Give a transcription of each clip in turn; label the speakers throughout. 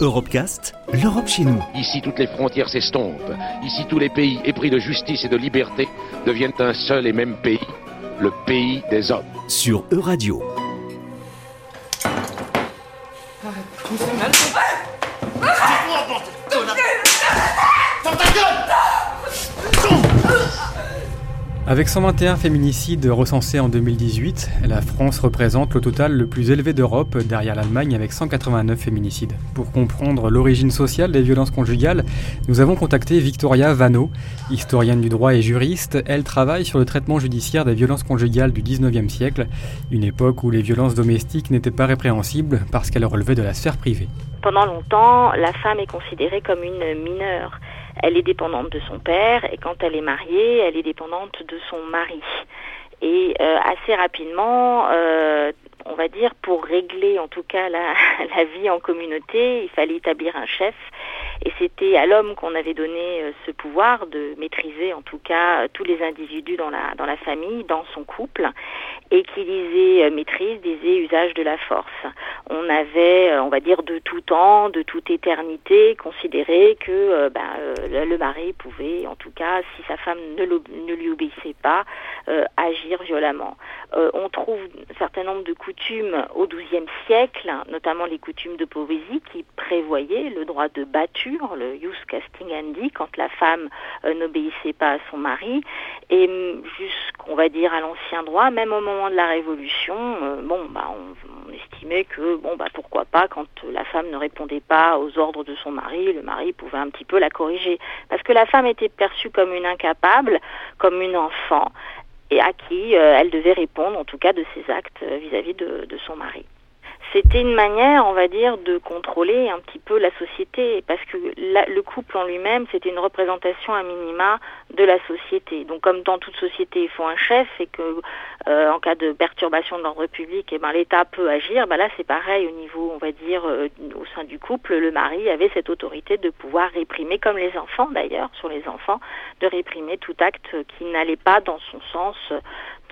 Speaker 1: Europecast, l'Europe chez nous.
Speaker 2: Ici, toutes les frontières s'estompent. Ici, tous les pays épris de justice et de liberté deviennent un seul et même pays, le pays des hommes.
Speaker 1: Sur Euradio.
Speaker 3: Avec 121 féminicides recensés en 2018, la France représente le total le plus élevé d'Europe derrière l'Allemagne avec 189 féminicides. Pour comprendre l'origine sociale des violences conjugales, nous avons contacté Victoria Vano, historienne du droit et juriste. Elle travaille sur le traitement judiciaire des violences conjugales du 19e siècle, une époque où les violences domestiques n'étaient pas répréhensibles parce qu'elles relevaient de la sphère privée.
Speaker 4: Pendant longtemps, la femme est considérée comme une mineure elle est dépendante de son père et quand elle est mariée, elle est dépendante de son mari. Et euh, assez rapidement, euh, on va dire, pour régler en tout cas la, la, vie en communauté, il fallait établir un chef. Et c'était à l'homme qu'on avait donné euh, ce pouvoir de maîtriser en tout cas tous les individus dans la, dans la famille, dans son couple, et qui disait maîtrise, disait usage de la force. On avait, on va dire, de tout temps, de toute éternité, considéré que ben, le mari pouvait, en tout cas, si sa femme ne, lui obéissait pas, agir violemment. on trouve un certain nombre de coutumes au XIIe siècle, notamment les coutumes de poésie qui prévoyaient le droit de batture, le jus castingandi, quand la femme euh, n'obéissait pas à son mari. Et mm, jusqu'on va dire à l'ancien droit, même au moment de la Révolution, euh, bon, bah, on, que bon, bah, pourquoi pas quand la femme ne répondait pas aux ordres de son mari, le mari pouvait un petit peu la corriger, parce que la femme était perçue comme une incapable, comme une enfant et à qui euh, elle devait répondre, en tout cas, de ses actes euh, vis-à-vis de son mari c'était une manière, on va dire, de contrôler un petit peu la société, parce que le couple en lui-même, c'était une représentation à minima de la société. Donc, comme dans toute société, il faut un chef, et que euh, en cas de perturbation de l'ordre public, eh ben l'État peut agir. Ben là, c'est pareil au niveau, on va dire, euh, au sein du couple, le mari avait cette autorité de pouvoir réprimer, comme les enfants d'ailleurs, sur les enfants, de réprimer tout acte qui n'allait pas dans son sens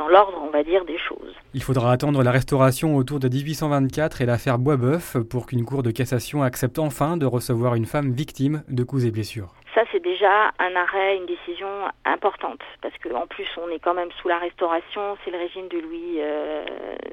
Speaker 4: l'ordre, on va dire, des choses.
Speaker 3: Il faudra attendre la restauration autour de 1824 et l'affaire Boisbeuf pour qu'une cour de cassation accepte enfin de recevoir une femme victime de coups et blessures.
Speaker 4: C'est déjà un arrêt, une décision importante, parce qu'en plus, on est quand même sous la Restauration, c'est le régime de Louis, euh,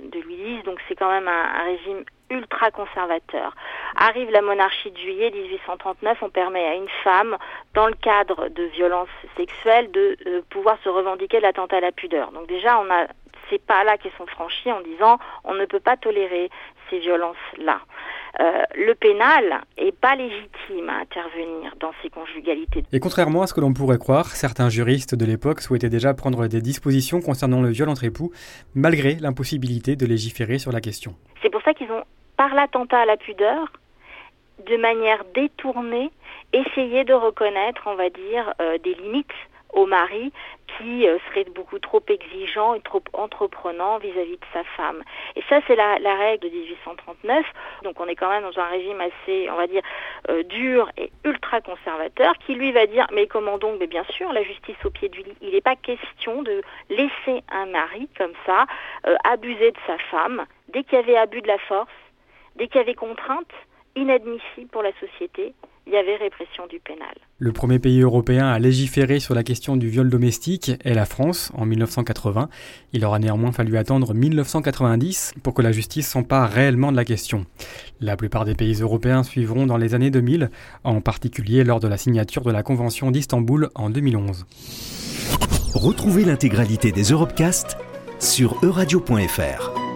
Speaker 4: de X, donc c'est quand même un, régime ultra conservateur. Arrive la monarchie de juillet 1839, on permet à une femme, dans le cadre de violences sexuelles, de euh, pouvoir se revendiquer l'attentat à la pudeur. Donc déjà, on a ces pas là qui sont franchis en disant on ne peut pas tolérer ces violences-là. Euh, le pénal est pas légitime à intervenir dans ces conjugalités.
Speaker 3: Et contrairement à ce que l'on pourrait croire, certains juristes de l'époque souhaitaient déjà prendre des dispositions concernant le viol entre époux, malgré l'impossibilité de légiférer sur la question.
Speaker 4: C'est pour ça qu'ils ont par l'attentat à la pudeur, de manière détournée, essayer de reconnaître, on va dire, euh, des limites au mari qui euh, serait beaucoup trop exigeant et trop entreprenant vis-à-vis de sa femme. Et ça, c'est la, règle de 1839. Donc on est quand même dans un régime assez, on va dire, euh, dur et ultra conservateur, qui lui va dire, mais comment donc? Mais bien sûr, la justice au pied du lit. Il n'est pas question de laisser un mari comme ça euh, abuser de sa femme. Dès qu'il y avait abus de la force, Dès qu'il y avait contrainte, inadmissible pour la société, il y avait répression du pénal.
Speaker 3: Le premier pays européen à légiférer sur la question du viol domestique est la France en 1980. Il aura néanmoins fallu attendre 1990 pour que la justice s'empare réellement de la question. La plupart des pays européens suivront dans les années 2000, en particulier lors de la signature de la Convention d'Istanbul en 2011.
Speaker 1: Retrouvez l'intégralité des Europecast sur euradio.fr.